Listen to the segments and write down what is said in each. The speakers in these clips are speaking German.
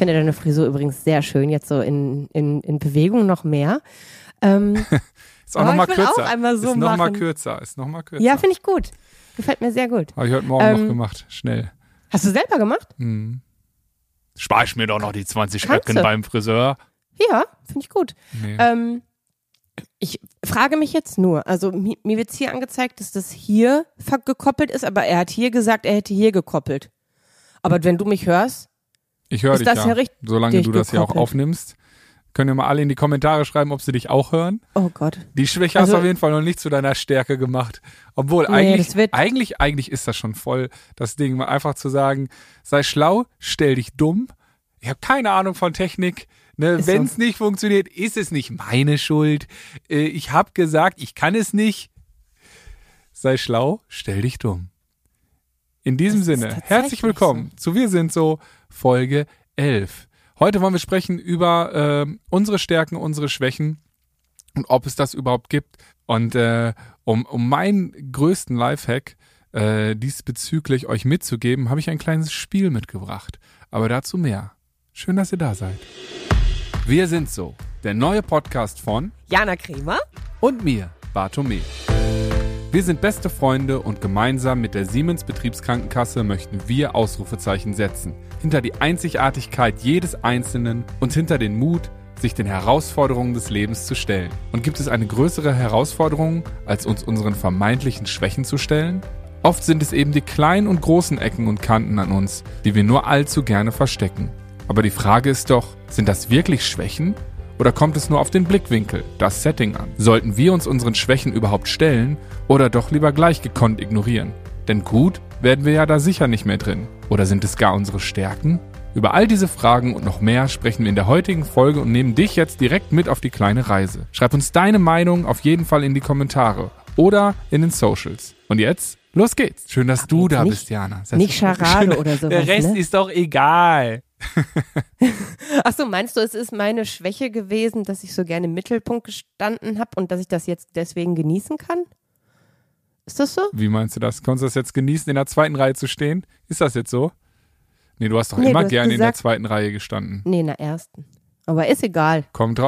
finde deine Frisur übrigens sehr schön, jetzt so in, in, in Bewegung noch mehr. Ähm, ist auch nochmal kürzer. auch so ist nochmal kürzer. Ist nochmal kürzer. ja, finde ich gut. Gefällt mir sehr gut. Habe ich heute Morgen Ähm, noch gemacht. Schnell. Hast du selber gemacht? Hm. Spar ich mir doch noch die 20 Kannst Öcken du. beim Friseur. Ja, finde ich gut. Nee. Ähm, ich frage mich jetzt nur, also mi- mir wird hier angezeigt, dass das hier gekoppelt ist, aber er hat hier gesagt, er hätte hier gekoppelt. Aber wenn du mich hörst, Ich höre dich das ja. ja Solange du das hier auch aufnimmst. Können wir mal alle in die Kommentare schreiben, ob sie dich auch hören. oh Gott. Die Schwäche Also- hast du auf jeden Fall noch nicht zu deiner Stärke gemacht. Obwohl, Nee, eigentlich, eigentlich, eigentlich ist das schon voll das Ding, mal einfach zu sagen, sei schlau, stell dich dumm. Ich habe keine Ahnung von Technik. Ne? So. Wenn es nicht funktioniert, ist es nicht meine Schuld. Äh, ich habe gesagt, ich kann es nicht. Sei schlau, stell dich dumm. In diesem Sinne, herzlich willkommen zu Wir sind so Folge 11. Heute wollen wir sprechen über ähm, unsere Stärken, unsere Schwächen und ob es das überhaupt gibt. Und äh, um, um meinen größten Lifehack äh, diesbezüglich euch mitzugeben, habe ich ein kleines Spiel mitgebracht. Aber dazu mehr. Schön, dass ihr da seid. Wir sind so, der neue Podcast von Jana Kremer? und mir, Bartome. Wir sind beste Freunde und gemeinsam mit der Siemens Betriebskrankenkasse möchten wir Ausrufezeichen setzen. Hinter die Einzigartigkeit jedes Einzelnen und hinter den Mut, sich den Herausforderungen des Lebens zu stellen. Und gibt es eine größere Herausforderung, als uns unseren vermeintlichen Schwächen zu stellen? Oft sind es eben die kleinen und großen Ecken und Kanten an uns, die wir nur allzu gerne verstecken. Aber die Frage ist doch, sind das wirklich Schwächen? Oder kommt es nur auf den Blickwinkel, das Setting an? Sollten wir uns unseren Schwächen überhaupt stellen oder doch lieber gleich gekonnt ignorieren? Denn gut werden wir ja da sicher nicht mehr drin. Oder sind es gar unsere Stärken? Über all diese Fragen und noch mehr sprechen wir in der heutigen Folge und nehmen dich jetzt direkt mit auf die kleine Reise. Schreib uns deine Meinung auf jeden Fall in die Kommentare oder in den Socials. Und jetzt, los geht's. Schön, dass du jetzt da nicht- bist, Jana. Nicht Scharade oder sowas, Der Rest ne? ist doch egal. Achso, meinst du, es ist meine Schwäche gewesen, dass ich so gerne im Mittelpunkt gestanden habe und dass ich das jetzt deswegen genießen kann? Ist das so? Wie meinst du das? Konntest du das jetzt genießen, in der zweiten Reihe zu stehen? Ist das jetzt so? Nee, du hast doch Nee, immer gerne in der zweiten Reihe gestanden. Nee, in der ersten. Aber ist egal. Kommt,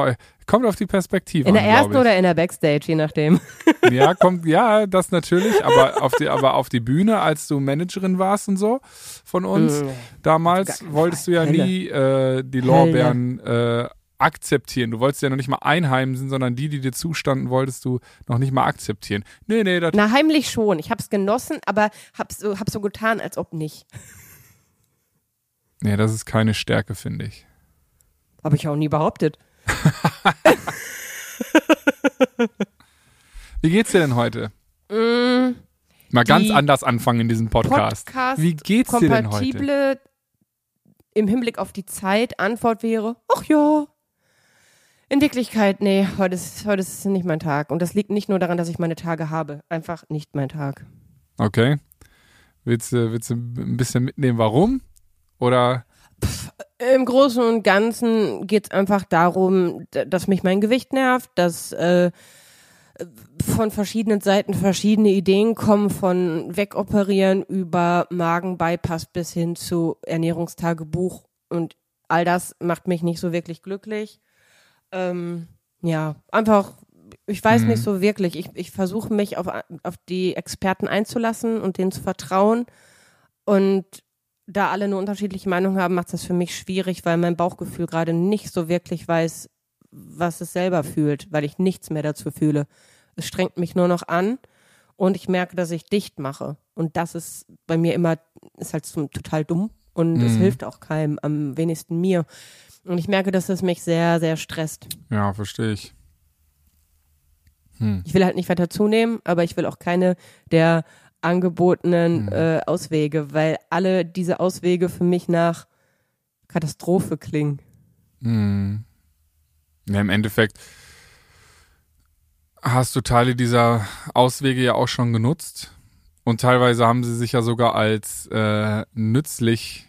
kommt auf die Perspektive In der an, ersten oder in der Backstage, je nachdem. Ja, kommt, ja, das natürlich, aber auf die, aber auf die Bühne, als du Managerin warst und so von uns, Mm, damals wolltest du ja Fall. nie äh, die Lorbeeren äh, akzeptieren. Du wolltest ja noch nicht mal einheimsen, sondern die, die dir zustanden, wolltest du noch nicht mal akzeptieren. Nee, nee, das Na, heimlich schon. Ich hab's genossen, aber hab's so, hab's so getan, als ob nicht. nee, das ist keine Stärke, finde ich. Habe ich auch nie behauptet. Wie geht's dir denn heute? Mm, Mal ganz anders anfangen in diesem Podcast. Podcast Wie geht's dir denn heute? kompatible im Hinblick auf die Zeit Antwort wäre, ach ja. In Wirklichkeit, nee, heute ist, heute ist nicht mein Tag. Und das liegt nicht nur daran, dass ich meine Tage habe. Einfach nicht mein Tag. Okay. Willst du, willst du ein bisschen mitnehmen, warum? Oder Im Großen und Ganzen geht es einfach darum, dass mich mein Gewicht nervt, dass äh, von verschiedenen Seiten verschiedene Ideen kommen, von Wegoperieren über Magenbypass bis hin zu Ernährungstagebuch und all das macht mich nicht so wirklich glücklich. Ähm, ja, einfach, ich weiß Mhm. nicht so wirklich. Ich, ich versuche mich auf, auf die Experten einzulassen und denen zu vertrauen und da alle eine unterschiedliche Meinung haben, macht es das für mich schwierig, weil mein Bauchgefühl gerade nicht so wirklich weiß, was es selber fühlt, weil ich nichts mehr dazu fühle. Es strengt mich nur noch an und ich merke, dass ich dicht mache. Und das ist bei mir immer, ist halt total dumm und es Mhm. hilft auch keinem, am wenigsten mir. Und ich merke, dass es mich sehr, sehr stresst. ja, verstehe ich. Hm. Ich will halt nicht weiter zunehmen, aber ich will auch keine der angebotenen Mhm. äh, Auswege, weil alle diese Auswege für mich nach Katastrophe klingen. Hm. Ja, im Endeffekt hast du Teile dieser Auswege ja auch schon genutzt. Und teilweise haben sie sich ja sogar als äh, nützlich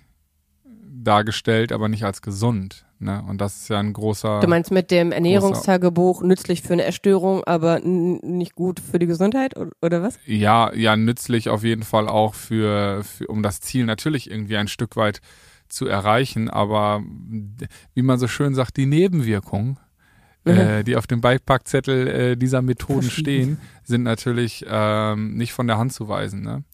dargestellt, aber nicht als gesund. Ne? Und das ist ja ein großer. Du meinst mit dem Ernährungstagebuch nützlich für eine Erstörung, aber nicht gut für die Gesundheit oder was? Ja, ja, nützlich auf jeden Fall auch für, für um das Ziel natürlich irgendwie ein Stück weit zu erreichen, aber wie man so schön sagt, die Nebenwirkungen, äh, die auf dem Beipackzettel äh, dieser Methoden stehen, sind natürlich ähm, nicht von der Hand zu weisen. Ne?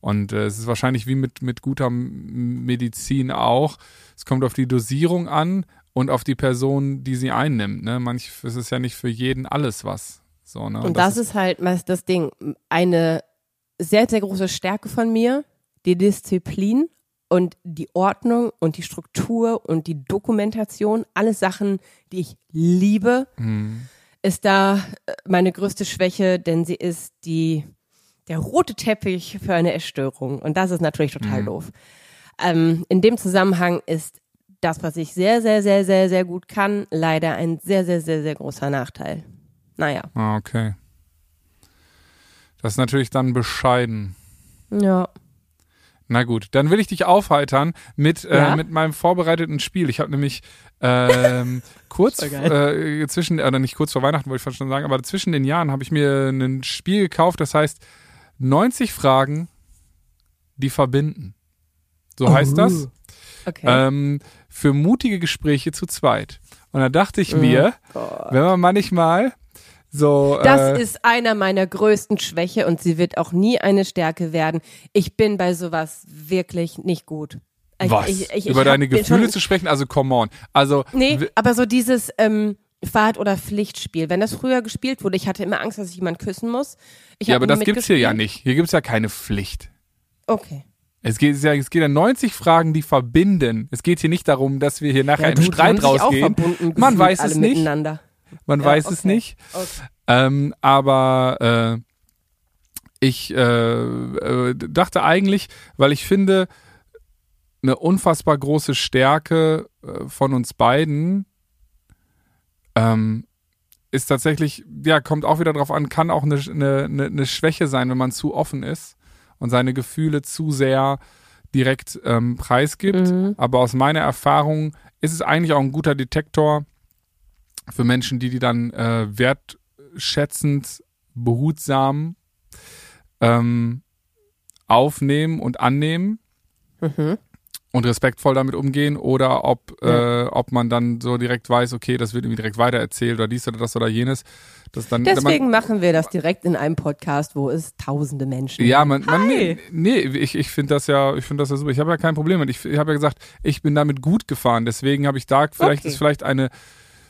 Und äh, es ist wahrscheinlich wie mit, mit guter Medizin auch. Es kommt auf die Dosierung an und auf die Person, die sie einnimmt. Ne? Manch, es ist ja nicht für jeden alles was. So, ne? Und das, ist halt das Ding. Eine sehr, sehr große Stärke von mir, die Disziplin und die Ordnung und die Struktur und die Dokumentation, alles Sachen, die ich liebe, Mhm. ist da äh, meine größte Schwäche, denn sie ist die, der rote Teppich für eine Essstörung. Und das ist natürlich total doof. Ähm, in dem Zusammenhang ist das, was ich sehr, sehr, sehr, sehr, sehr gut kann, leider ein sehr, sehr, sehr, sehr großer Nachteil. Naja, Ah, okay. Das ist natürlich dann bescheiden. ja. Na gut, dann will ich dich aufheitern mit, äh, Ja? mit meinem vorbereiteten Spiel. Ich habe nämlich ähm, kurz äh, zwischen, oder nicht kurz vor Weihnachten, wollte ich fast schon sagen, aber zwischen den Jahren habe ich mir ein Spiel gekauft, das heißt 90 Fragen, die verbinden. So heißt das. Okay. Ähm, für mutige Gespräche zu zweit. Und da dachte ich mir, wenn man manchmal so. Das äh, ist einer meiner größten Schwäche und sie wird auch nie eine Stärke werden. Ich bin bei sowas wirklich nicht gut. Ich, was? Ich, ich, Über ich deine Gefühle schon, zu sprechen? Also, come on. Also, Nee, aber so dieses ähm, Fahrt- oder Pflichtspiel. Wenn das früher gespielt wurde, ich hatte immer Angst, dass ich jemanden küssen muss. Ich ja, aber das gibt's hier ja nicht. Hier gibt's ja keine Pflicht. Okay. Es geht, ja, es geht ja 90 Fragen, die verbinden. Es geht hier nicht darum, dass wir hier nachher Ja, du, Streit rausgehen. Man weiß es nicht. Man Ja, weiß okay. es nicht. Okay. Ähm, aber äh, ich äh, äh, dachte eigentlich, weil ich finde, eine unfassbar große Stärke äh, von uns beiden ähm, ist tatsächlich, ja, kommt auch wieder drauf an, kann auch eine, eine, eine Schwäche sein, wenn man zu offen ist und seine Gefühle zu sehr direkt ähm, preisgibt. Mhm. Aber aus meiner Erfahrung ist es eigentlich auch ein guter Detektor für Menschen, die die dann äh, wertschätzend, behutsam ähm, aufnehmen und annehmen Mhm. Und respektvoll damit umgehen oder ob, äh, ob man dann so direkt weiß, okay, das wird irgendwie direkt weitererzählt oder dies oder das oder jenes. Das dann, Deswegen machen wir das direkt in einem Podcast, wo es tausende Menschen Ja, man, man nee, nee, ich, ich finde das ja, ich finde das ja super. Ich habe ja kein Problem mit. Ich, ich habe ja gesagt, ich bin damit gut gefahren. Deswegen habe ich da vielleicht Okay. ist vielleicht eine,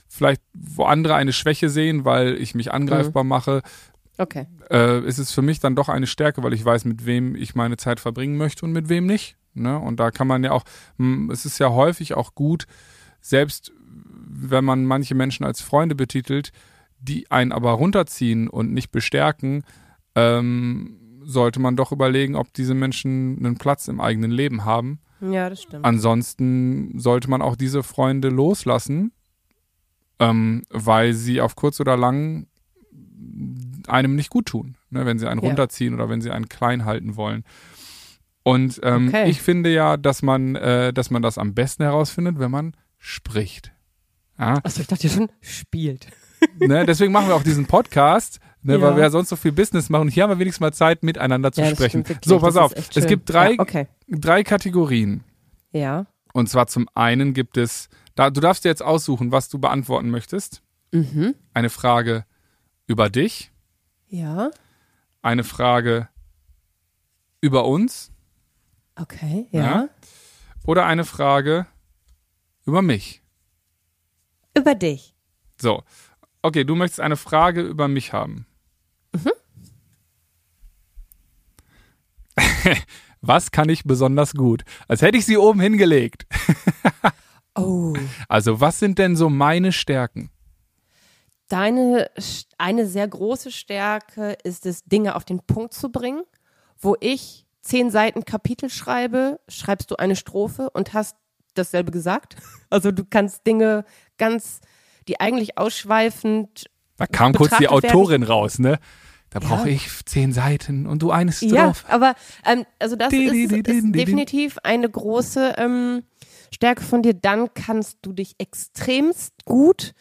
vielleicht wo andere eine Schwäche sehen, weil ich mich angreifbar mache, Okay. äh, ist es für mich dann doch eine Stärke, weil ich weiß, mit wem ich meine Zeit verbringen möchte und mit wem nicht. Ne? Und da kann man ja auch, mh, es ist ja häufig auch gut, selbst wenn man manche Menschen als Freunde betitelt, die einen aber runterziehen und nicht bestärken, ähm, sollte man doch überlegen, ob diese Menschen einen Platz im eigenen Leben haben. Ja, das stimmt. Ansonsten sollte man auch diese Freunde loslassen, ähm, weil sie auf kurz oder lang einem nicht gut tun, ne, wenn sie einen Ja. runterziehen oder wenn sie einen klein halten wollen. Und ähm, Okay. ich finde ja, dass man, äh, dass man das am besten herausfindet, wenn man spricht. Ja, Achso, ich dachte schon, spielt. ne, deswegen machen wir auch diesen Podcast, ne, Ja. weil wir ja sonst so viel Business machen. Und hier haben wir wenigstens mal Zeit, miteinander zu Ja, sprechen. So, pass auf. Es gibt drei, okay. drei Kategorien. Ja. Und zwar zum einen gibt es, da, du darfst dir jetzt aussuchen, was du beantworten möchtest. Mhm. Eine Frage über dich, Ja. eine Frage über uns Okay. Ja. Ja. oder eine Frage über mich. Über dich. So, okay, du möchtest eine Frage über mich haben. Was kann ich besonders gut? Als hätte ich sie oben hingelegt. Oh. Also, was sind denn so meine Stärken? Deine, eine sehr große Stärke ist es, Dinge auf den Punkt zu bringen. Wo ich zehn Seiten Kapitel schreibe, schreibst du eine Strophe und hast dasselbe gesagt. Also du kannst Dinge ganz, die eigentlich ausschweifend Da kam kurz die Autorin raus, ne? Da Ja. brauche ich zehn Seiten und du eine Ja, Strophe. aber ähm, also das Di, di, ist, di, ist definitiv eine große ähm, Stärke von dir. Dann kannst du dich extremst gut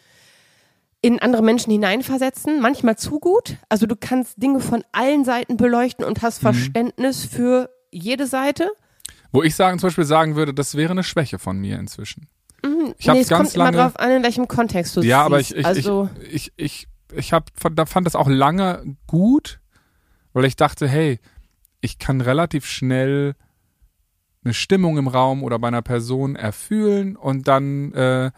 in andere Menschen hineinversetzen, manchmal zu gut. Also du kannst Dinge von allen Seiten beleuchten und Mhm. hast Verständnis für jede Seite. Wo ich sagen, zum Beispiel sagen würde, das wäre eine Schwäche von mir inzwischen. Mhm. Ich hab's nee, es ganz kommt lange- immer drauf an, in welchem Kontext du es Ja, aber siehst. ich, ich, also, ich, ich, ich, ich hab, da fand das auch lange gut, weil ich dachte, hey, ich kann relativ schnell eine Stimmung im Raum oder bei einer Person erfühlen und dann äh,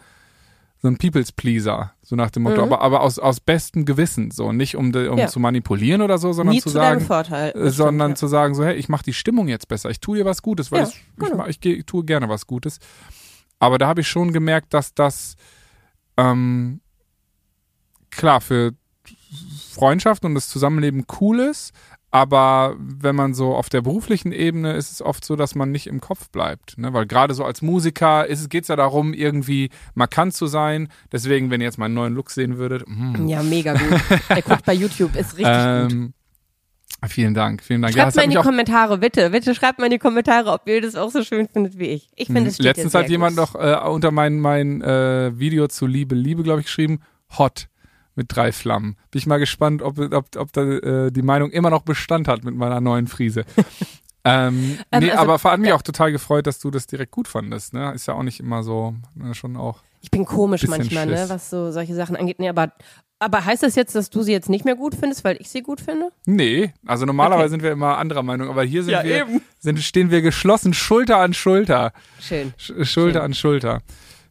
so ein People's Pleaser, so nach dem Motto, Mhm. aber, aber aus, aus bestem Gewissen, so nicht um, de, um Ja. zu manipulieren oder so, sondern nie zu zu sagen, Vorteil. äh, sondern stimmt, zu sagen, so, hey, ich mache die Stimmung jetzt besser, ich tue dir was Gutes, weil Ja, ich, ich, genau. ich, geh- ich tue gerne was Gutes. Aber da habe ich schon gemerkt, dass das ähm, klar für Freundschaft und das Zusammenleben cool ist, aber wenn man so auf der beruflichen Ebene ist es oft so, dass man nicht im Kopf bleibt, ne? weil gerade so als Musiker geht es ja darum, irgendwie markant zu sein. Deswegen, wenn ihr jetzt meinen neuen Look sehen würdet, mm, Ja, mega gut. Der guckt bei YouTube, ist richtig gut. ähm, vielen Dank, vielen Dank. Ja, Schreibt das mal in die Kommentare, bitte. Bitte schreibt mal in die Kommentare, ob ihr das auch so schön findet wie ich. Ich finde, es Mhm. Letztens hat jemand gut. noch äh, unter mein, mein äh, Video zu Liebe, Liebe, glaube ich, geschrieben, hot mit drei Flammen. Bin ich mal gespannt, ob, ob, ob da äh, die Meinung immer noch Bestand hat mit meiner neuen Frise. ähm, Ähm, nee, also, aber hat mich ja. auch total gefreut, dass du das direkt gut fandest. Ne? Ist ja auch nicht immer so, ne, schon auch. Ich bin komisch manchmal, ne, was so solche Sachen angeht. Nee, aber, aber heißt das jetzt, dass du sie jetzt nicht mehr gut findest, weil ich sie gut finde? Nee, also normalerweise Okay. sind wir immer anderer Meinung, aber hier sind Ja, wir, eben. Sind, stehen wir geschlossen Schulter an Schulter. Schön. Sch Schulter Schön. an Schulter.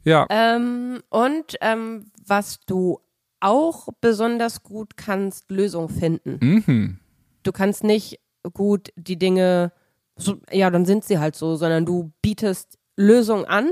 Ja. Ähm, und ähm, was du auch besonders gut kannst, Lösungen finden. Mhm. Du kannst nicht gut die Dinge, so, ja, dann sind sie halt so, sondern du bietest Lösungen an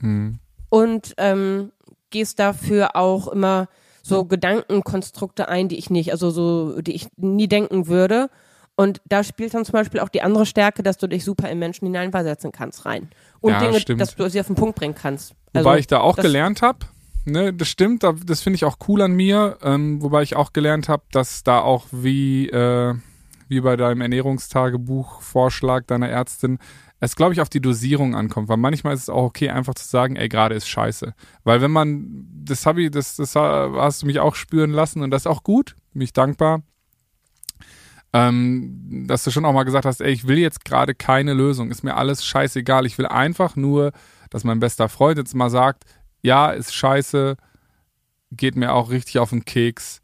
Mhm. und ähm, gehst dafür auch immer so Gedankenkonstrukte ein, die ich nicht, also so, die ich nie denken würde. Und da spielt dann zum Beispiel auch die andere Stärke, dass du dich super in Menschen hineinversetzen kannst rein. Und Ja, Dinge, stimmt. dass du sie auf den Punkt bringen kannst. Wobei Also, ich da auch gelernt habe, ne, das stimmt, da- das finde ich auch cool an mir, ähm, wobei ich auch gelernt habe, dass da auch wie, äh, wie bei deinem Ernährungstagebuch Vorschlag deiner Ärztin, es glaube ich auf die Dosierung ankommt, weil manchmal ist es auch okay, einfach zu sagen, ey, gerade ist scheiße. Weil wenn man, das habe ich, das, das hast du mich auch spüren lassen und das ist auch gut, bin ich dankbar. Ähm, dass du schon auch mal gesagt hast, ey, ich will jetzt gerade keine Lösung, ist mir alles scheißegal. Ich will einfach nur, dass mein bester Freund jetzt mal sagt, ja, ist scheiße, geht mir auch richtig auf den Keks,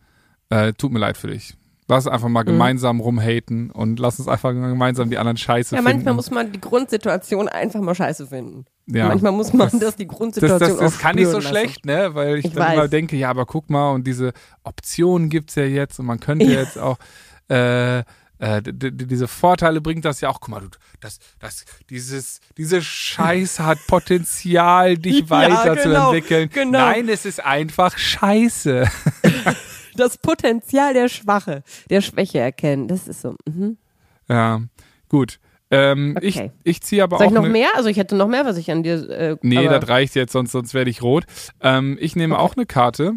äh, tut mir leid für dich. Lass einfach mal Mhm. gemeinsam rumhaten und lass uns einfach gemeinsam die anderen Scheiße Ja, finden. manchmal muss man die Grundsituation einfach mal scheiße finden. ja. Manchmal muss man Das- das, die das, Grundsituation das, das auch kann nicht so lassen. schlecht, ne? Weil ich, Ich dann immer weiß. denke, ja, aber guck mal, und diese Optionen gibt's ja jetzt und man könnte Ja. jetzt auch äh, äh, diese Vorteile bringt das ja auch. Guck mal, du, das, das, dieses, diese Scheiße hat Potenzial, dich Ja, weiterzuentwickeln. genau, genau. Nein, es ist einfach Scheiße. Das Potenzial der Schwache, der Schwäche erkennen, das ist so. Mhm. Ja, gut. Ähm, Okay. Ich, ich ziehe aber Soll auch ich noch ne, mehr? Also ich hätte noch mehr, was ich an dir. Äh, Nee, das reicht jetzt, sonst, sonst werde ich rot. Ähm, ich nehme Okay. auch eine Karte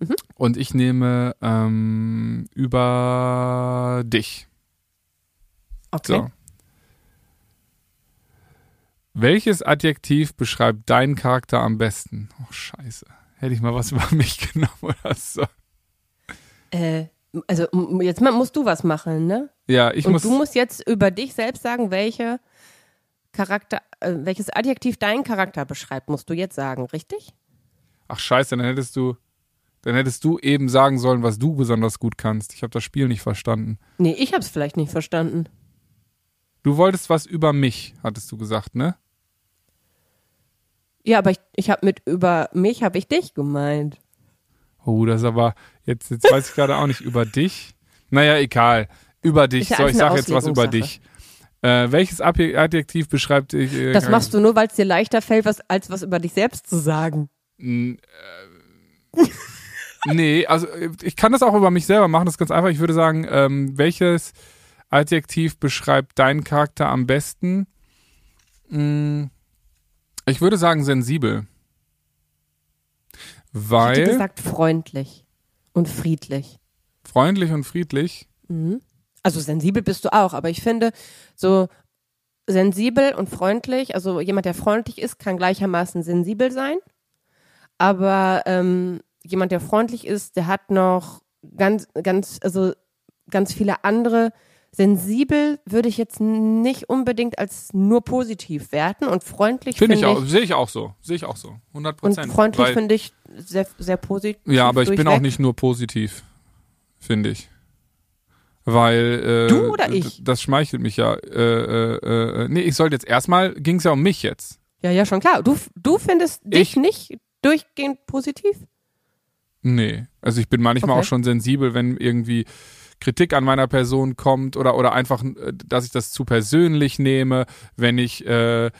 Mhm. und ich nehme ähm, über dich. okay. So. Welches Adjektiv beschreibt deinen Charakter am besten? Oh, scheiße. Hätte ich mal was über mich genommen oder so. Äh, also jetzt musst du was machen, ne? Ja, ich Und muss. du musst jetzt über dich selbst sagen, welche Charakter, äh, welches Adjektiv deinen Charakter beschreibt, musst du jetzt sagen, richtig? Ach, scheiße, dann hättest du. Dann hättest du eben sagen sollen, was du besonders gut kannst. Ich habe das Spiel nicht verstanden. Nee, ich hab's vielleicht nicht verstanden. Du wolltest was über mich, hattest du gesagt, ne? Ja, aber ich, ich habe mit über mich habe ich dich gemeint. Oh, das ist aber, jetzt, jetzt weiß ich gerade auch nicht über dich. Naja, egal. Über dich. Ist ja So, ich alles eine sag jetzt was über dich. Äh, welches Adje- Adjektiv beschreibt dich? Äh, Das machst du nur, weil es dir leichter fällt, was, als was über dich selbst zu sagen. N- äh, nee, also äh, ich kann das auch über mich selber machen, das ist ganz einfach. Ich würde sagen, ähm, welches Adjektiv beschreibt deinen Charakter am besten? Mm, Ich würde sagen sensibel. Ich hätte Weil gesagt freundlich und friedlich. freundlich und friedlich. Mhm. Also sensibel bist du auch, aber ich finde so sensibel und freundlich, also jemand, der freundlich ist, kann gleichermaßen sensibel sein. Aber ähm, jemand, der freundlich ist, der hat noch ganz, ganz, also ganz viele andere Sensibel würde ich jetzt nicht unbedingt als nur positiv werten und freundlich Finde finde ich auch, sehe ich auch so. Sehe ich auch so. 100 Und Prozent. freundlich Weil- finde ich sehr, sehr positiv. Ja, aber ich bin auch durchweg. nicht nur positiv, finde ich. Weil äh, Du oder ich? Das schmeichelt mich ja. Äh, äh, äh, nee, ich sollte jetzt erstmal ging es ja um mich jetzt. Ja, ja, schon klar. Du, du findest dich Ich- nicht durchgehend positiv? Nee, also ich bin manchmal Okay. auch schon sensibel, wenn irgendwie Kritik an meiner Person kommt oder oder einfach, äh, dass ich das zu persönlich nehme, wenn ich äh, äh,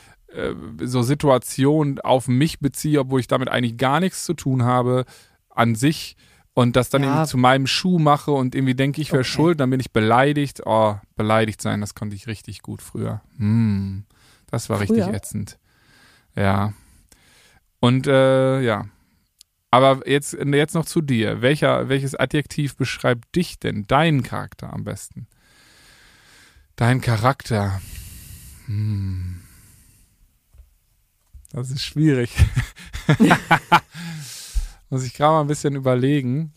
so Situationen auf mich beziehe, obwohl ich damit eigentlich gar nichts zu tun habe an sich und das dann Ja. irgendwie zu meinem Schuh mache und irgendwie denke, ich wäre Okay. schuld, dann bin ich beleidigt. Oh, beleidigt sein, das konnte ich richtig gut früher. Hm, das war richtig Früher? ätzend. Ja. Und äh, ja. Aber jetzt, jetzt noch zu dir. Welcher, welches Adjektiv beschreibt dich denn, deinen Charakter am besten? Dein Charakter. Hm. Das ist schwierig. Muss ich gerade mal ein bisschen überlegen.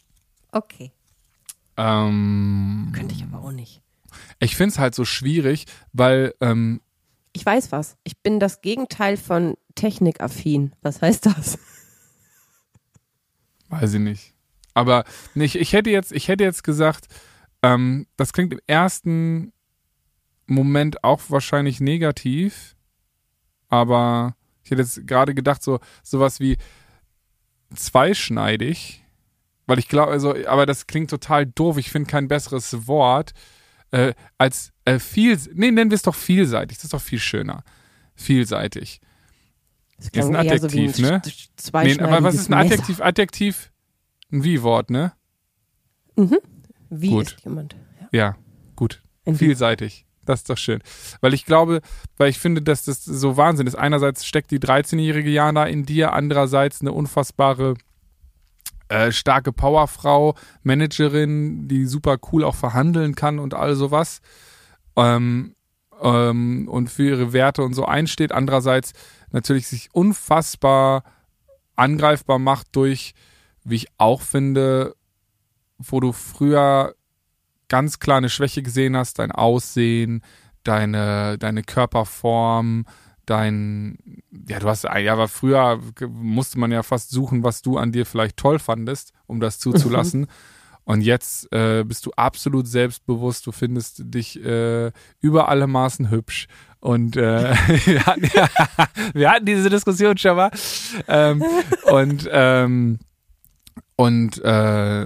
Okay. Ähm, Könnte ich aber auch nicht. ich finde es halt so schwierig, weil ähm, Ich weiß was. Ich bin das Gegenteil von technikaffin. Was heißt das? Weiß ich nicht. Aber nicht, ich hätte jetzt, ich hätte jetzt gesagt, ähm, das klingt im ersten Moment auch wahrscheinlich negativ, aber ich hätte jetzt gerade gedacht, so sowas wie zweischneidig, weil ich glaube, also, aber das klingt total doof. Ich finde kein besseres Wort äh, als äh, viel. Nee, nennen wir es doch vielseitig. Das ist doch viel schöner. Vielseitig. Das Ist ein eher so Adjektiv, ne? Nee, aber was ist ein Adjektiv? Adjektiv, ein Wie-Wort, ne? Messer. Wie Gut. ist jemand? Ja. Ja, gut. Ein Wie. Vielseitig. Das ist doch schön. Weil ich glaube, weil ich finde, dass das so Wahnsinn ist. Einerseits steckt die 13-jährige Jana in dir, andererseits eine unfassbare, äh, starke Powerfrau, Managerin, die super cool auch verhandeln kann und all sowas. Ähm, ähm, und für ihre Werte und so einsteht. Andererseits natürlich sich unfassbar angreifbar macht durch, wie ich auch finde, wo du früher ganz klar eine Schwäche gesehen hast, dein Aussehen, deine, deine Körperform, dein, ja, du hast, ja, aber früher musste man ja fast suchen, was du an dir vielleicht toll fandest, um das zuzulassen. Und jetzt äh, bist du absolut selbstbewusst, du findest dich äh, über alle Maßen hübsch. Und äh, wir, hatten, ja, wir hatten diese Diskussion schon mal. Ähm, und ähm, und äh,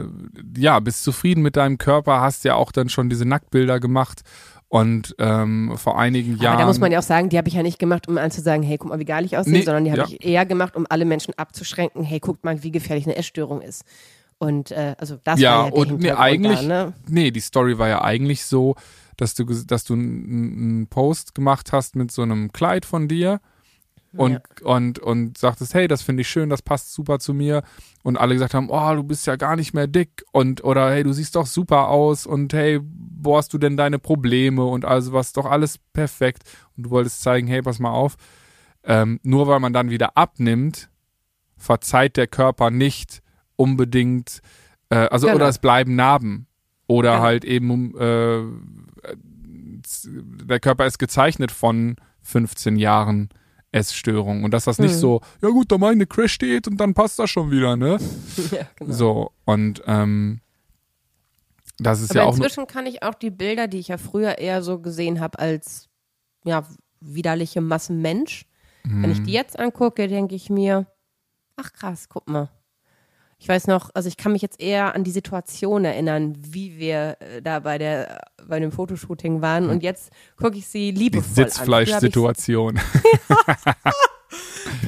ja, bist zufrieden mit deinem Körper, hast ja auch dann schon diese Nacktbilder gemacht. Und ähm, vor einigen Jahren. Aber da muss man ja auch sagen, die habe ich ja nicht gemacht, um anzusagen, hey, guck mal, wie geil ich aussehe, Nee, sondern die habe ja. ich eher gemacht, um alle Menschen abzuschränken, hey, guckt mal, wie gefährlich eine Essstörung ist. Und äh, also das Ja, war ja und nee, eigentlich- da, ne? Nee, die Story war ja eigentlich so, dass du, dass du einen Post gemacht hast mit so einem Kleid von dir und, Ja. und, und sagtest, hey, das finde ich schön, das passt super zu mir. Und alle gesagt haben, oh, du bist ja gar nicht mehr dick und oder hey, du siehst doch super aus und hey, wo hast du denn deine Probleme und also was doch alles perfekt. Und du wolltest zeigen, hey, pass mal auf, ähm, nur weil man dann wieder abnimmt, verzeiht der Körper nicht unbedingt, äh, also Genau. oder es bleiben Narben. Oder Genau. halt eben, äh, der Körper ist gezeichnet von 15 Jahren Essstörung. Und dass das nicht Mhm. so, ja gut, da meine Crash steht und dann passt das schon wieder, ne? ja, genau. So, und ähm, das ist Aber ja auch inzwischen kann ich auch die Bilder, die ich ja früher eher so gesehen habe als ja, widerliche Massenmensch, wenn ich die jetzt angucke, denke ich mir, ach krass, guck mal. Ich weiß noch, also ich kann mich jetzt eher an die Situation erinnern, wie wir äh, da bei der bei dem Fotoshooting waren und jetzt gucke ich sie die liebevoll Sitzfleischsituation. an.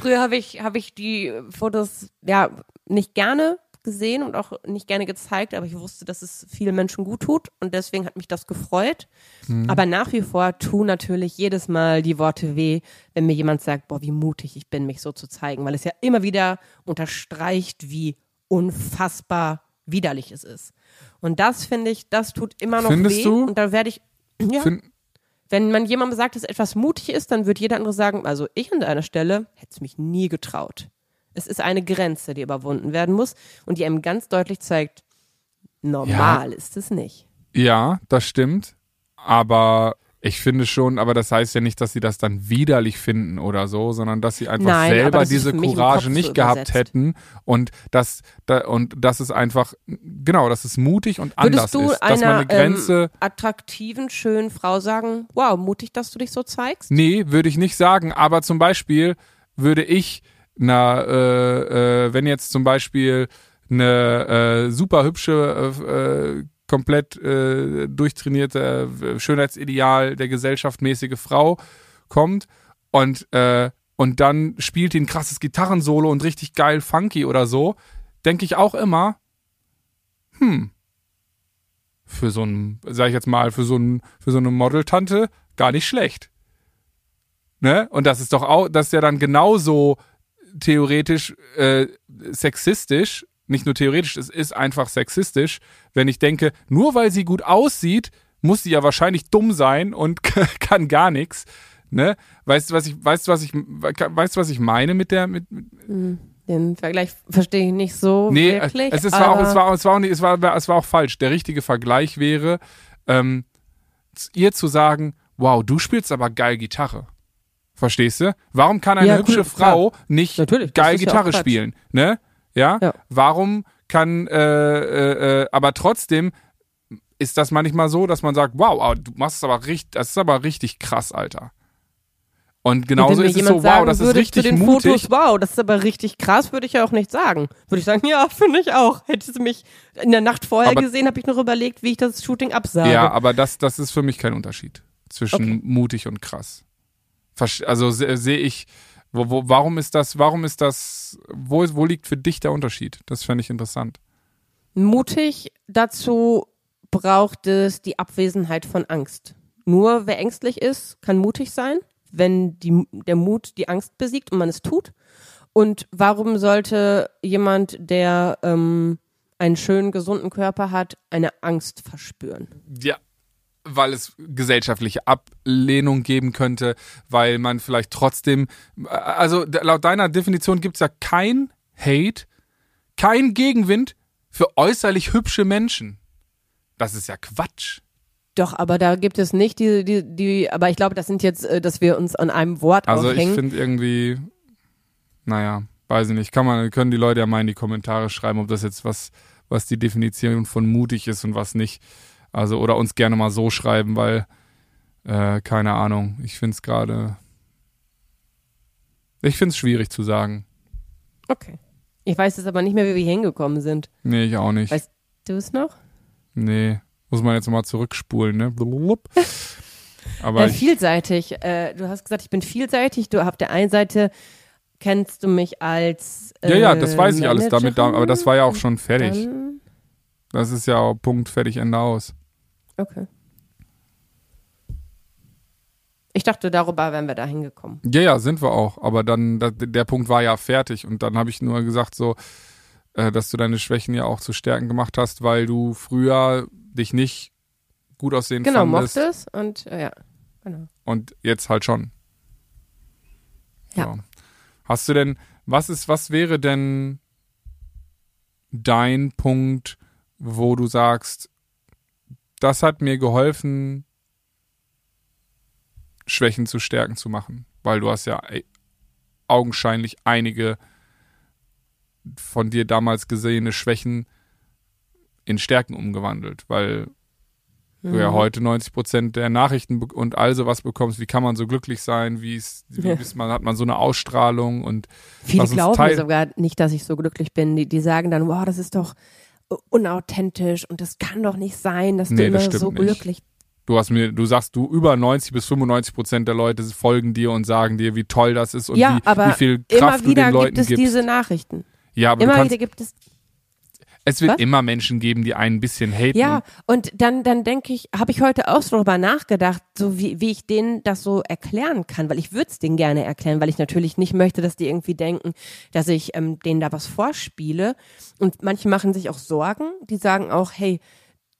Früher habe ich habe ich die Fotos ja nicht gerne gesehen und auch nicht gerne gezeigt, aber ich wusste, dass es vielen Menschen gut tut und deswegen hat mich das gefreut. Mhm. Aber nach wie vor tun natürlich jedes Mal die Worte weh, wenn mir jemand sagt, boah, wie mutig ich bin, mich so zu zeigen, weil es ja immer wieder unterstreicht, wie unfassbar widerlich es ist. Und das finde ich, das tut immer noch Findest weh. du? Und da werde ich, ja, wenn man jemandem sagt, dass etwas mutig ist, dann wird jeder andere sagen, also ich an deiner Stelle hätte es mich nie getraut. Es ist eine Grenze, die überwunden werden muss und die einem ganz deutlich zeigt, normal ist es nicht. Ja, das stimmt. aber ich finde schon, aber das heißt ja nicht, dass sie das dann widerlich finden oder so, sondern dass sie einfach Nein, selber das ist diese Courage nicht so gehabt hätten und das da, und das ist einfach genau, dass es mutig und anders Würdest du ist, dass man einer eine Grenze ähm, attraktiven, schönen Frau sagen, wow, mutig, dass du dich so zeigst? Nee, würde ich nicht sagen. Aber zum Beispiel würde ich, na, äh, äh, wenn jetzt zum Beispiel eine äh, super hübsche, äh, äh, komplett äh, durchtrainierte äh, Schönheitsideal der gesellschaftmäßige Frau kommt und äh, und dann spielt die ein krasses Gitarrensolo und richtig geil funky oder so, denke ich auch immer, hm, für so ein, sag ich jetzt mal, für so ein, für so eine Modeltante gar nicht schlecht. Ne? Und das ist doch auch, das ist ja dann genauso theoretisch äh, sexistisch, nicht nur theoretisch, es ist einfach sexistisch, wenn ich denke, nur weil sie gut aussieht, muss sie ja wahrscheinlich dumm sein und kann gar nichts. Ne? Weißt du, was ich, weißt du, was ich, weißt du, was ich meine mit der, mit, mit Den Vergleich verstehe ich nicht so Nee, wirklich. es, ist, war auch, es, war, es, war auch nicht, es, war, es war auch falsch. Der richtige Vergleich wäre, ähm, ihr zu sagen, wow, du spielst aber geil Gitarre. Verstehst du? Warum kann eine Ja, hübsche cool, Frau nicht Natürlich, geil ja Gitarre Quatsch. spielen? Ne? Ja? Ja. Warum kann, äh, äh, äh, aber trotzdem ist das manchmal so, dass man sagt, wow, du machst es aber richtig, das ist aber richtig krass, Alter. Und genauso ist es so, wow, das ist richtig zu den mutig. Fotos, wow, das ist aber richtig krass, würde ich ja auch nicht sagen. Würde ich sagen, ja, finde ich auch. Hättest du mich in der Nacht vorher Aber- gesehen, habe ich noch überlegt, wie ich das Shooting absage. Ja, aber das, das ist für mich kein Unterschied zwischen Okay. mutig und krass. Also se- sehe ich, wo, wo, warum ist das, warum ist das, wo, wo liegt für dich der Unterschied? Das fände ich interessant. Mutig dazu braucht es die Abwesenheit von Angst. Nur wer ängstlich ist, kann mutig sein, wenn die, der Mut die Angst besiegt und man es tut. Und warum sollte jemand, der ähm, einen schönen, gesunden Körper hat, eine Angst verspüren? Ja. Weil es gesellschaftliche Ablehnung geben könnte, weil man vielleicht trotzdem, also d- laut deiner Definition gibt es ja kein Hate, kein Gegenwind für äußerlich hübsche Menschen. Das ist ja Quatsch. Doch, aber da gibt es nicht die, die, die, aber ich glaube, das sind jetzt, äh, dass wir uns an einem Wort Also ich aufhängen. finde irgendwie, naja, weiß ich nicht, kann man, können die Leute ja mal in die Kommentare schreiben, ob das jetzt was, was die Definition von mutig ist und was nicht. Also, oder uns gerne mal so schreiben, weil, äh, keine Ahnung, ich finde es gerade, ich finde es schwierig zu sagen. Okay. Ich weiß jetzt aber nicht mehr, wie wir hier hingekommen sind. Nee, ich auch nicht. Weißt du es noch? Nee, muss man jetzt mal zurückspulen, ne? Blub. Aber Äh, ich, vielseitig. Äh, du hast gesagt, ich bin vielseitig. Du auf der einen Seite kennst du mich als äh, ja, ja, das weiß ich alles damit, da- aber das war ja auch schon fertig. Dann, Das ist ja auch Punkt, fertig, Ende aus. okay. Ich dachte, darüber wären wir da hingekommen. Ja, ja, sind wir auch. Aber dann, da, der Punkt war ja fertig. Und dann habe ich nur gesagt, so, äh, dass du deine Schwächen ja auch zu Stärken gemacht hast, weil du früher dich nicht gut aussehen Genau, fandest. mochte es und äh, ja, genau. Und jetzt halt schon. Ja. So. Hast du denn, was ist, was wäre denn dein Punkt, wo du sagst, das hat mir geholfen, Schwächen zu Stärken zu machen? Weil du hast ja augenscheinlich einige von dir damals gesehene Schwächen in Stärken umgewandelt, weil du ja Mhm. heute 90 Prozent der Nachrichten und all sowas bekommst. Wie kann man so glücklich sein? Wie, ist, wie ist man, hat man so eine Ausstrahlung und Viele glauben sogar nicht, dass ich so glücklich bin. Die, die sagen dann, wow, das ist doch unauthentisch und das kann doch nicht sein, dass Nee, du immer das so nicht. glücklich du hast mir, du sagst, du über 90 bis 95 Prozent der Leute folgen dir und sagen dir, wie toll das ist und Ja, wie, aber wie viel Immer Kraft du wieder den Leuten gibt es gibst. diese Nachrichten. ja, aber Immer wieder gibt es es wird Was? immer Menschen geben, die einen ein bisschen haten. Ja, und dann, dann denke ich, habe ich heute auch so darüber nachgedacht, so wie, wie ich denen das so erklären kann, weil ich würde es denen gerne erklären, weil ich natürlich nicht möchte, dass die irgendwie denken, dass ich ähm, denen da was vorspiele. Und manche machen sich auch Sorgen, die sagen auch, hey,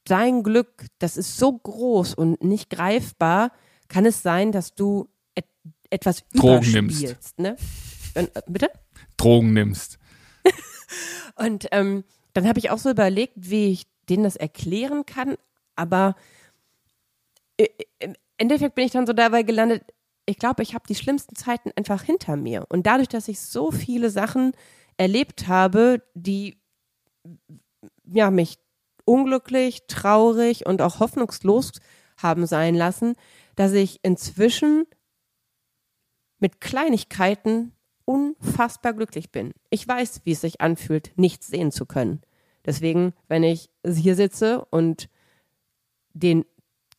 dein Glück, das ist so groß und nicht greifbar, kann es sein, dass du et etwas Drogen nimmst. ne? Und, äh, bitte? Drogen nimmst. Und ähm, dann habe ich auch so überlegt, wie ich denen das erklären kann, aber im Endeffekt bin ich dann so dabei gelandet, ich glaube, ich habe die schlimmsten Zeiten einfach hinter mir. Und dadurch, dass ich so viele Sachen erlebt habe, die ja, mich unglücklich, traurig und auch hoffnungslos haben sein lassen, dass ich inzwischen mit Kleinigkeiten unfassbar glücklich bin. Ich weiß, wie es sich anfühlt, nichts sehen zu können. Deswegen, wenn ich hier sitze und den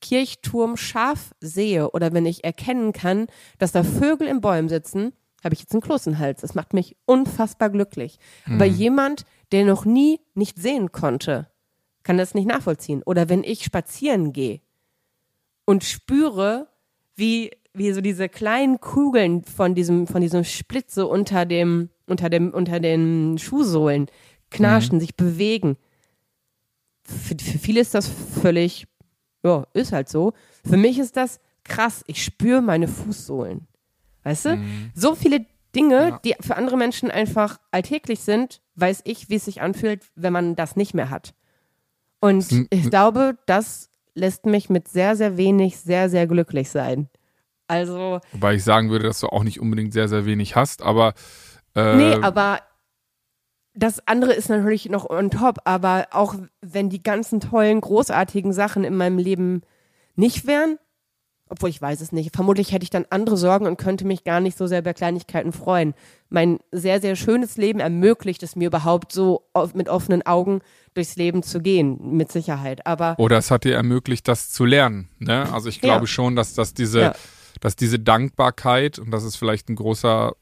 Kirchturm scharf sehe oder wenn ich erkennen kann, dass da Vögel in Bäumen sitzen, habe ich jetzt einen Kloß im Hals. Das macht mich unfassbar glücklich. Mhm. Aber jemand, der noch nie nicht sehen konnte, kann das nicht nachvollziehen. Oder wenn ich spazieren gehe und spüre, wie, wie so diese kleinen Kugeln von diesem, von diesem Splitze unter dem, unter dem, unter den Schuhsohlen knarschen, mhm. sich bewegen. Für, für viele ist das völlig, ja, ist halt so. Für mich ist das krass. Ich spüre meine Fußsohlen. Weißt du? Mhm. So viele Dinge, ja. die für andere Menschen einfach alltäglich sind, weiß ich, wie es sich anfühlt, wenn man das nicht mehr hat. Und ich glaube, das lässt mich mit sehr, sehr wenig sehr, sehr glücklich sein. Also. Wobei ich sagen würde, dass du auch nicht unbedingt sehr, sehr wenig hast, aber. Äh, nee, aber das andere ist natürlich noch on top, aber auch wenn die ganzen tollen, großartigen Sachen in meinem Leben nicht wären, obwohl ich weiß es nicht. Vermutlich hätte ich dann andere Sorgen und könnte mich gar nicht so sehr bei Kleinigkeiten freuen. Mein sehr, sehr schönes Leben ermöglicht es mir überhaupt so mit offenen Augen durchs Leben zu gehen, mit Sicherheit. Aber Oder es hat dir ermöglicht, das zu lernen. Ne? Also ich glaube ja. schon, dass, dass, diese, ja. dass diese Dankbarkeit, und das ist vielleicht ein großer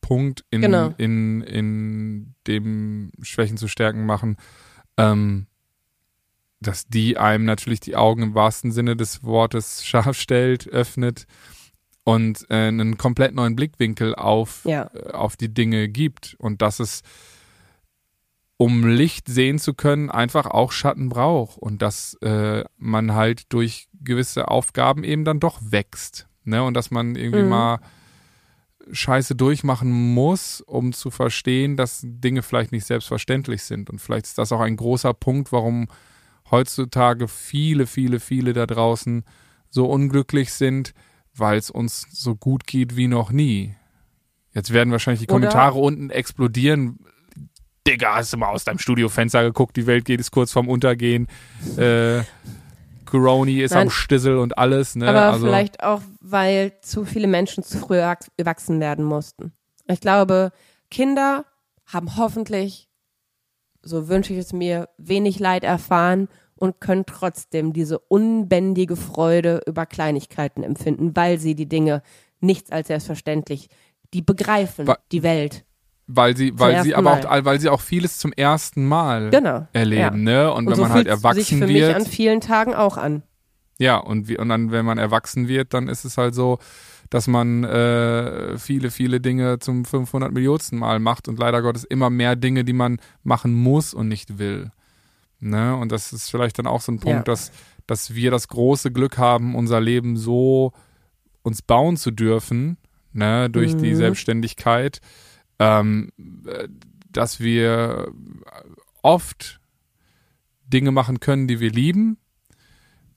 Punkt in, genau. in, in dem Schwächen zu stärken machen, ähm, dass die einem natürlich die Augen im wahrsten Sinne des Wortes scharf stellt, öffnet und äh, einen komplett neuen Blickwinkel auf, ja. äh, auf die Dinge gibt. Und dass es, um Licht sehen zu können, einfach auch Schatten braucht. Und dass äh, man halt durch gewisse Aufgaben eben dann doch wächst. Ne? Und dass man irgendwie mhm. mal Scheiße durchmachen muss, um zu verstehen, dass Dinge vielleicht nicht selbstverständlich sind. Und vielleicht ist das auch ein großer Punkt, warum heutzutage viele, viele, viele da draußen so unglücklich sind, weil es uns so gut geht wie noch nie. Jetzt werden wahrscheinlich die Kommentare Oder unten explodieren. Digga, hast du mal aus deinem Studiofenster geguckt, die Welt geht es kurz vorm Untergehen. Äh, Coroni ist Nein. am Stissel und alles. Ne? Aber also, vielleicht auch, weil zu viele Menschen zu früh erwachsen werden mussten. Ich glaube, Kinder haben hoffentlich so wünsche ich es mir, wenig Leid erfahren und können trotzdem diese unbändige Freude über Kleinigkeiten empfinden, weil sie die Dinge nichts als selbstverständlich, die begreifen Wa die Welt. Weil sie, weil sie aber Mal. auch, weil sie auch vieles zum ersten Mal genau, erleben, ja. ne? Und, und wenn so man halt erwachsen sich für wird. Mich an vielen Tagen auch an. Ja, und, wie, und dann, wenn man erwachsen wird, dann ist es halt so, dass man äh, viele, viele Dinge zum 500 Millionsten Mal macht und leider Gottes immer mehr Dinge, die man machen muss und nicht will. Ne? Und das ist vielleicht dann auch so ein Punkt, ja. dass, dass wir das große Glück haben, unser Leben so uns bauen zu dürfen, ne? durch mhm. die Selbstständigkeit, ähm, dass wir oft Dinge machen können, die wir lieben,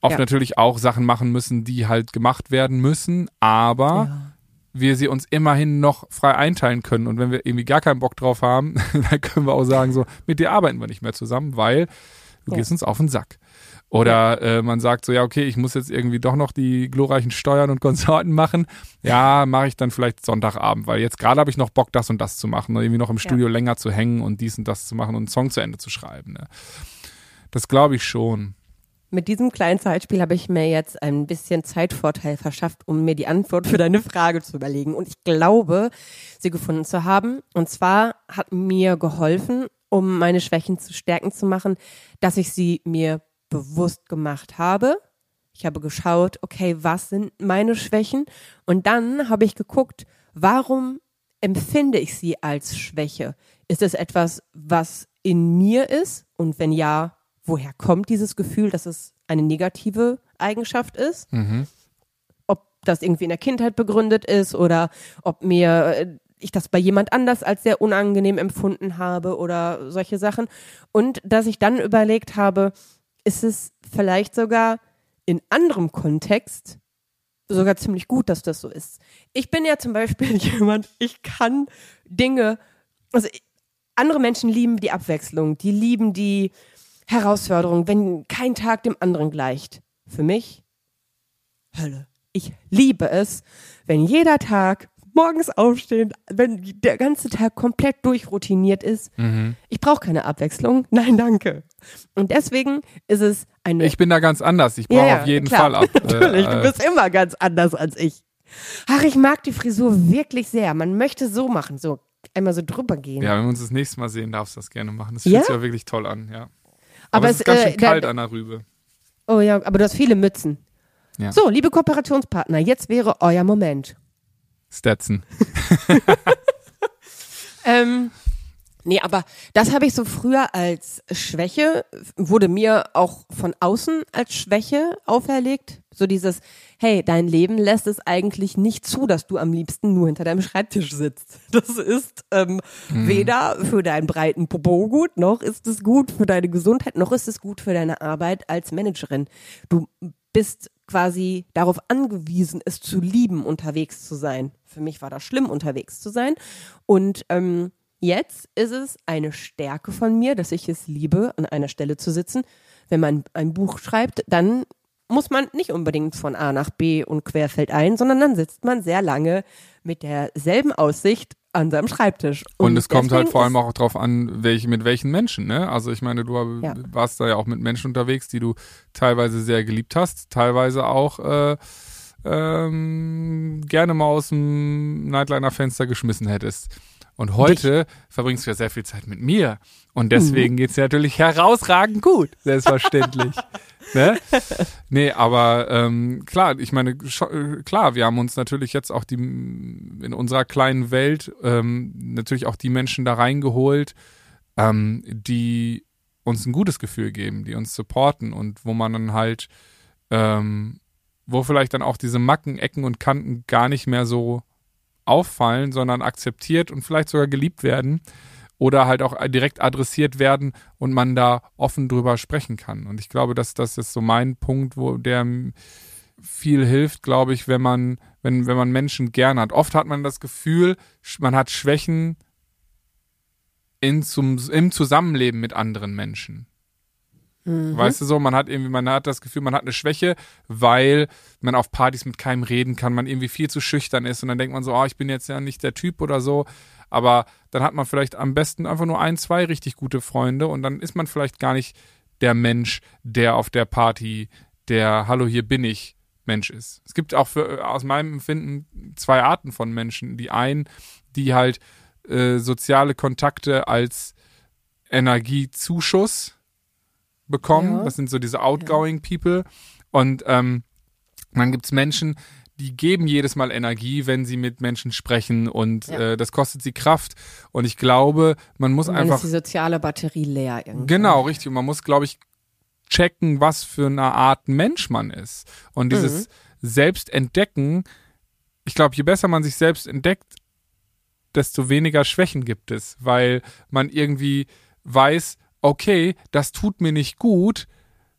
oft ja. natürlich auch Sachen machen müssen, die halt gemacht werden müssen, aber ja. wir sie uns immerhin noch frei einteilen können. Und wenn wir irgendwie gar keinen Bock drauf haben, dann können wir auch sagen, so, mit dir arbeiten wir nicht mehr zusammen, weil du ja. gehst uns auf den Sack. Oder äh, man sagt so, ja, okay, ich muss jetzt irgendwie doch noch die glorreichen Steuern und Konsorten machen. Ja, mache ich dann vielleicht Sonntagabend, weil jetzt gerade habe ich noch Bock, das und das zu machen. Oder irgendwie noch im Studio länger zu hängen und dies und das zu machen und einen Song zu Ende zu schreiben. Ne? Das glaube ich schon. Mit diesem kleinen Zeitspiel habe ich mir jetzt ein bisschen Zeitvorteil verschafft, um mir die Antwort für deine Frage zu überlegen. Und ich glaube, sie gefunden zu haben. Und zwar hat mir geholfen, um meine Schwächen zu stärken zu machen, dass ich sie mir bewusst gemacht habe. Ich habe geschaut, okay, was sind meine Schwächen? Und dann habe ich geguckt, warum empfinde ich sie als Schwäche? Ist es etwas, was in mir ist? Und wenn ja, woher kommt dieses Gefühl, dass es eine negative Eigenschaft ist. Mhm. Ob das irgendwie in der Kindheit begründet ist oder ob mir äh, ich das bei jemand anders als sehr unangenehm empfunden habe oder solche Sachen. Und dass ich dann überlegt habe, ist es vielleicht sogar in anderem Kontext sogar ziemlich gut, dass das so ist. Ich bin ja zum Beispiel jemand, ich kann Dinge, also andere Menschen lieben die Abwechslung, die lieben die Herausforderung, wenn kein Tag dem anderen gleicht. Für mich Hölle. Ich liebe es, wenn jeder Tag morgens aufstehen, wenn der ganze Tag komplett durchroutiniert ist. Mhm. Ich brauche keine Abwechslung. Nein, danke. Und deswegen ist es eine. Ich bin da ganz anders. Ich brauche Ja, ja, auf jeden klar. Fall ab. Natürlich, äh, du bist immer ganz anders als ich. Ach, ich mag die Frisur wirklich sehr. Man möchte so machen, so einmal so drüber gehen. Ja, wenn wir uns das nächste Mal sehen, darfst du das gerne machen. Das Ja? fühlt sich ja wirklich toll an, ja. Aber, Aber es es, ist ganz äh, schön kalt da- an der Rübe. Oh ja, aber du hast viele Mützen. Ja. So, liebe Kooperationspartner, jetzt wäre euer Moment. Stetson. Ähm, nee, aber das habe ich so früher als Schwäche, wurde mir auch von außen als Schwäche auferlegt. So dieses, hey, dein Leben lässt es eigentlich nicht zu, dass du am liebsten nur hinter deinem Schreibtisch sitzt. Das ist ähm, weder für deinen breiten Popo gut, noch ist es gut für deine Gesundheit, noch ist es gut für deine Arbeit als Managerin. Du bist quasi darauf angewiesen, es zu lieben, unterwegs zu sein. Für mich war das schlimm, unterwegs zu sein. Und ähm, jetzt ist es eine Stärke von mir, dass ich es liebe, an einer Stelle zu sitzen. Wenn man ein Buch schreibt, dann muss man nicht unbedingt von A nach B und querfeld ein, sondern dann sitzt man sehr lange mit derselben Aussicht an seinem Schreibtisch. Und, es kommt halt vor allem auch drauf an, welche, mit welchen Menschen, ne? Also ich meine, du Ja. warst da ja auch mit Menschen unterwegs, die du teilweise sehr geliebt hast, teilweise auch äh, ähm, gerne mal aus dem Nightliner-Fenster geschmissen hättest. Und heute verbringst du ja sehr viel Zeit mit mir. Und deswegen geht's dir natürlich herausragend gut, selbstverständlich. ne? Nee, aber ähm, klar, ich meine, äh, klar, wir haben uns natürlich jetzt auch die in unserer kleinen Welt ähm, natürlich auch die Menschen da reingeholt, ähm, die uns ein gutes Gefühl geben, die uns supporten und wo man dann halt, ähm, wo vielleicht dann auch diese Macken, Ecken und Kanten gar nicht mehr so auffallen, sondern akzeptiert und vielleicht sogar geliebt werden oder halt auch direkt adressiert werden und man da offen drüber sprechen kann. Und ich glaube, dass das ist so mein Punkt, wo der viel hilft, glaube ich, wenn man, wenn, wenn man Menschen gern hat. Oft hat man das Gefühl, man hat Schwächen in zum, im Zusammenleben mit anderen Menschen. Weißt du so, man hat irgendwie, man hat das Gefühl, man hat eine Schwäche, weil man auf Partys mit keinem reden kann, man irgendwie viel zu schüchtern ist und dann denkt man so, ah, ich bin jetzt ja nicht der Typ oder so. Aber dann hat man vielleicht am besten einfach nur ein, zwei richtig gute Freunde und dann ist man vielleicht gar nicht der Mensch, der auf der Party der Hallo, hier bin ich Mensch ist. Es gibt auch für, aus meinem Empfinden zwei Arten von Menschen. Die einen, die halt äh, soziale Kontakte als Energiezuschuss bekommen. Ja. Das sind so diese outgoing people. Und ähm, dann gibt's Menschen, die geben jedes Mal Energie, wenn sie mit Menschen sprechen und Ja. äh, das kostet sie Kraft. Und ich glaube, man muss Und dann einfach ist die soziale Batterie leer irgendwie. Genau, richtig. Und man muss, glaube ich, checken, was für eine Art Mensch man ist. Und dieses Selbstentdecken, ich glaube, je besser man sich selbst entdeckt, desto weniger Schwächen gibt es, weil man irgendwie weiß, okay, das tut mir nicht gut,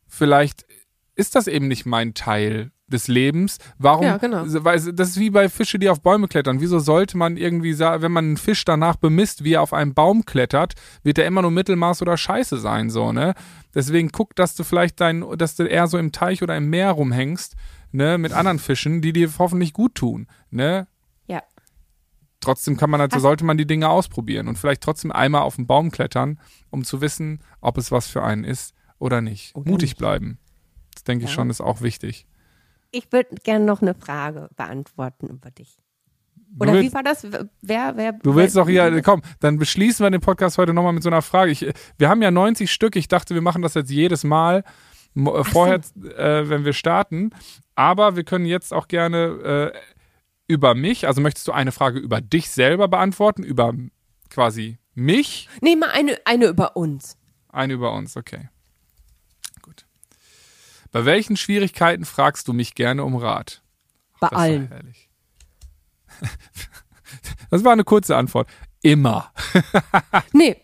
vielleicht ist das eben nicht mein Teil des Lebens. Warum? Ja, genau. Weil das ist wie bei Fische, die auf Bäume klettern. Wieso sollte man irgendwie sagen, wenn man einen Fisch danach bemisst, wie er auf einen Baum klettert, wird er immer nur Mittelmaß oder Scheiße sein, so, ne? Deswegen guck, dass du vielleicht dein, dass du eher so im Teich oder im Meer rumhängst, ne, mit anderen Fischen, die dir hoffentlich gut tun, ne? Trotzdem kann man so Hast- sollte man die Dinge ausprobieren und vielleicht trotzdem einmal auf den Baum klettern, um zu wissen, ob es was für einen ist oder nicht. Oder Mutig nicht. bleiben. Das denke ich Ja. schon, ist auch wichtig. Ich würde gerne noch eine Frage beantworten über dich. Oder willst- wie war das? Wer, wer? Du willst doch hier, komm, dann beschließen wir den Podcast heute nochmal mit so einer Frage. Ich, wir haben ja 90 Stück. Ich dachte, wir machen das jetzt jedes Mal äh, vorher, äh, wenn wir starten. Aber wir können jetzt auch gerne äh, über mich, also möchtest du eine Frage über dich selber beantworten, über quasi mich? Nee, mal eine, eine über uns. Eine über uns, okay. Gut. Bei welchen Schwierigkeiten fragst du mich gerne um Rat? Bei Das war allen. herrlich. Das war eine kurze Antwort. Immer. Nee,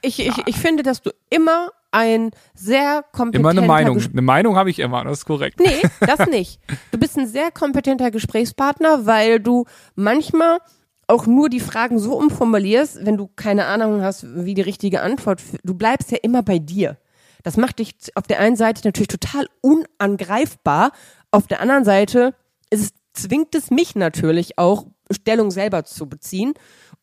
ich, ich, ich finde, dass du immer ein sehr kompetenter Immer eine Meinung. Ges- Eine Meinung habe ich immer, das ist korrekt. Nee, das nicht. Du bist ein sehr kompetenter Gesprächspartner, weil du manchmal auch nur die Fragen so umformulierst, wenn du keine Ahnung hast, wie die richtige Antwort. Du bleibst ja immer bei dir. Das macht dich auf der einen Seite natürlich total unangreifbar, auf der anderen Seite es, zwingt es mich natürlich auch, Stellung selber zu beziehen.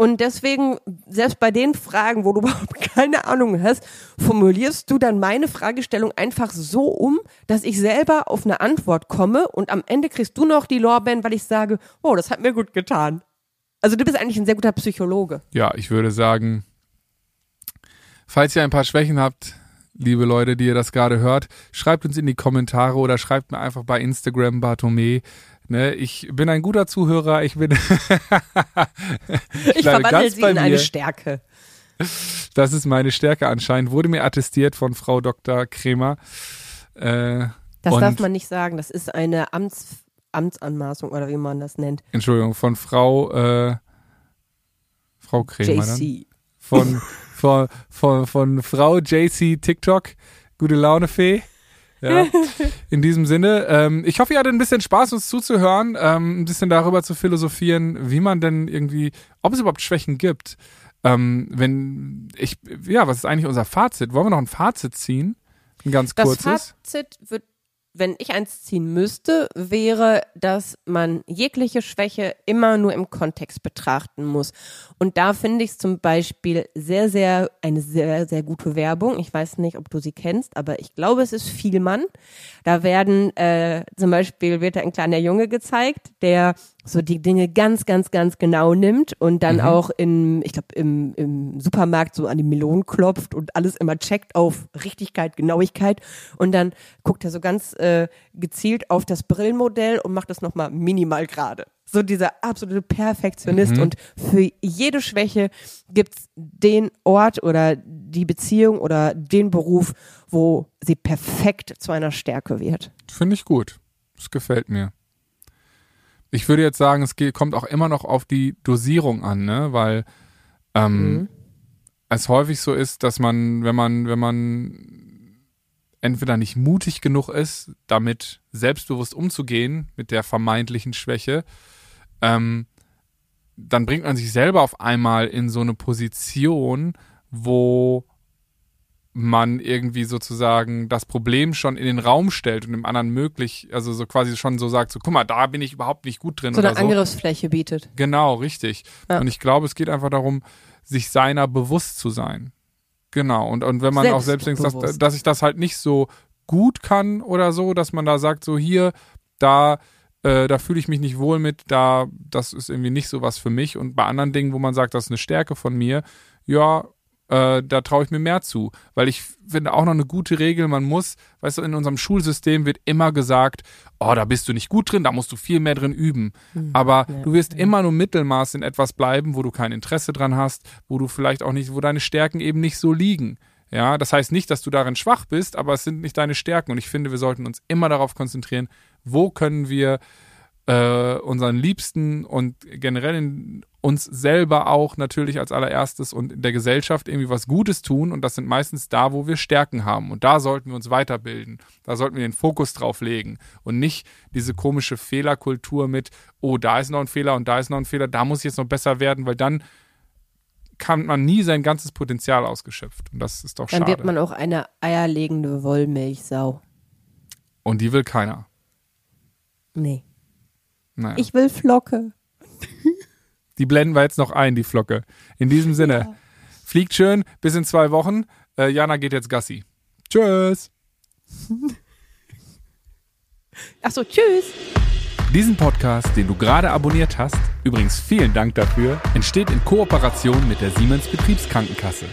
Und deswegen, selbst bei den Fragen, wo du überhaupt keine Ahnung hast, formulierst du dann meine Fragestellung einfach so um, dass ich selber auf eine Antwort komme und am Ende kriegst du noch die Lorbeeren, weil ich sage, oh, das hat mir gut getan. Also du bist eigentlich ein sehr guter Psychologe. Ja, ich würde sagen, falls ihr ein paar Schwächen habt, liebe Leute, die ihr das gerade hört, schreibt uns in die Kommentare oder schreibt mir einfach bei Instagram Bartome. Ne, ich bin ein guter Zuhörer, ich bin Ich, bleibe verwandle sie in eine. Stärke. das ist meine Stärke anscheinend, wurde mir attestiert von Frau Dr. Kremer. Äh, Das darf man nicht sagen. Das ist eine Amts, Amtsanmaßung oder wie man das nennt. Entschuldigung, von Frau äh, Frau Kremer. JC. von, von, von, von Frau JC TikTok. Gute Laune Fee. Ja. In diesem Sinne, ähm, ich hoffe, ihr hattet ein bisschen Spaß, uns zuzuhören, ähm, ein bisschen darüber zu philosophieren, wie man denn irgendwie, ob es überhaupt Schwächen gibt. Ähm, wenn ich, ja, was ist eigentlich unser Fazit? Wollen wir noch ein Fazit ziehen? Ein ganz Das kurzes. Fazit wird, wenn ich eins ziehen müsste, wäre, dass man jegliche Schwäche immer nur im Kontext betrachten muss. Und da finde ich es zum Beispiel sehr, sehr, eine sehr, sehr gute Werbung. Ich weiß nicht, ob du sie kennst, aber ich glaube, es ist Vielmann. Da werden, äh, zum Beispiel wird ein kleiner Junge gezeigt, der so die Dinge ganz, ganz, ganz genau nimmt und dann auch in, ich glaube, im, im Supermarkt so an die Melonen klopft und alles immer checkt auf Richtigkeit, Genauigkeit. Und dann guckt er so ganz äh, gezielt auf das Brillenmodell und macht das nochmal minimal gerade. So dieser absolute Perfektionist. Und für jede Schwäche gibt's den Ort oder die Beziehung oder den Beruf, wo sie perfekt zu einer Stärke wird. Finde ich gut. Das gefällt mir. Ich würde jetzt sagen, es geht, kommt auch immer noch auf die Dosierung an, ne? Weil ähm, Mhm. es häufig so ist, dass man, wenn man, wenn man entweder nicht mutig genug ist, damit selbstbewusst umzugehen mit der vermeintlichen Schwäche, ähm, dann bringt man sich selber auf einmal in so eine Position, wo man irgendwie sozusagen das Problem schon in den Raum stellt und dem anderen möglich, also so quasi schon so sagt, so guck mal, da bin ich überhaupt nicht gut drin So eine so. Angriffsfläche bietet. Genau, richtig. Ja. Und ich glaube, es geht einfach darum, sich seiner bewusst zu sein. Genau. Und, und wenn man auch selbst denkt, dass, dass ich das halt nicht so gut kann oder so, dass man da sagt, so hier, da, äh, da fühle ich mich nicht wohl mit, da, das ist irgendwie nicht so was für mich. Und bei anderen Dingen, wo man sagt, das ist eine Stärke von mir, ja, äh, da traue ich mir mehr zu. Weil ich finde auch noch eine gute Regel, man muss, weißt du, in unserem Schulsystem wird immer gesagt, oh, da bist du nicht gut drin, da musst du viel mehr drin üben. Aber ja, du wirst immer nur Mittelmaß in etwas bleiben, wo du kein Interesse dran hast, wo du vielleicht auch nicht, wo deine Stärken eben nicht so liegen. Ja, das heißt nicht, dass du darin schwach bist, aber es sind nicht deine Stärken. Und ich finde, wir sollten uns immer darauf konzentrieren, wo können wir äh, unseren Liebsten und generell in uns selber auch natürlich als allererstes und in der Gesellschaft irgendwie was Gutes tun. Und das sind meistens da, wo wir Stärken haben. Und da sollten wir uns weiterbilden. Da sollten wir den Fokus drauf legen und nicht diese komische Fehlerkultur mit, oh, da ist noch ein Fehler und da ist noch ein Fehler, da muss ich jetzt noch besser werden, weil dann kann man nie sein ganzes Potenzial ausgeschöpft. Und das ist doch Dann schade. wird man auch eine eierlegende Wollmilchsau. und die will keiner. Nee. Naja. Ich will Flocke. Die blenden wir jetzt noch ein, die Flocke. In diesem Sinne, fliegt schön, bis in zwei Wochen. Äh, Jana geht jetzt Gassi. Tschüss. Achso, tschüss. Diesen Podcast, den du gerade abonniert hast, übrigens vielen Dank dafür, entsteht in Kooperation mit der Siemens Betriebskrankenkasse.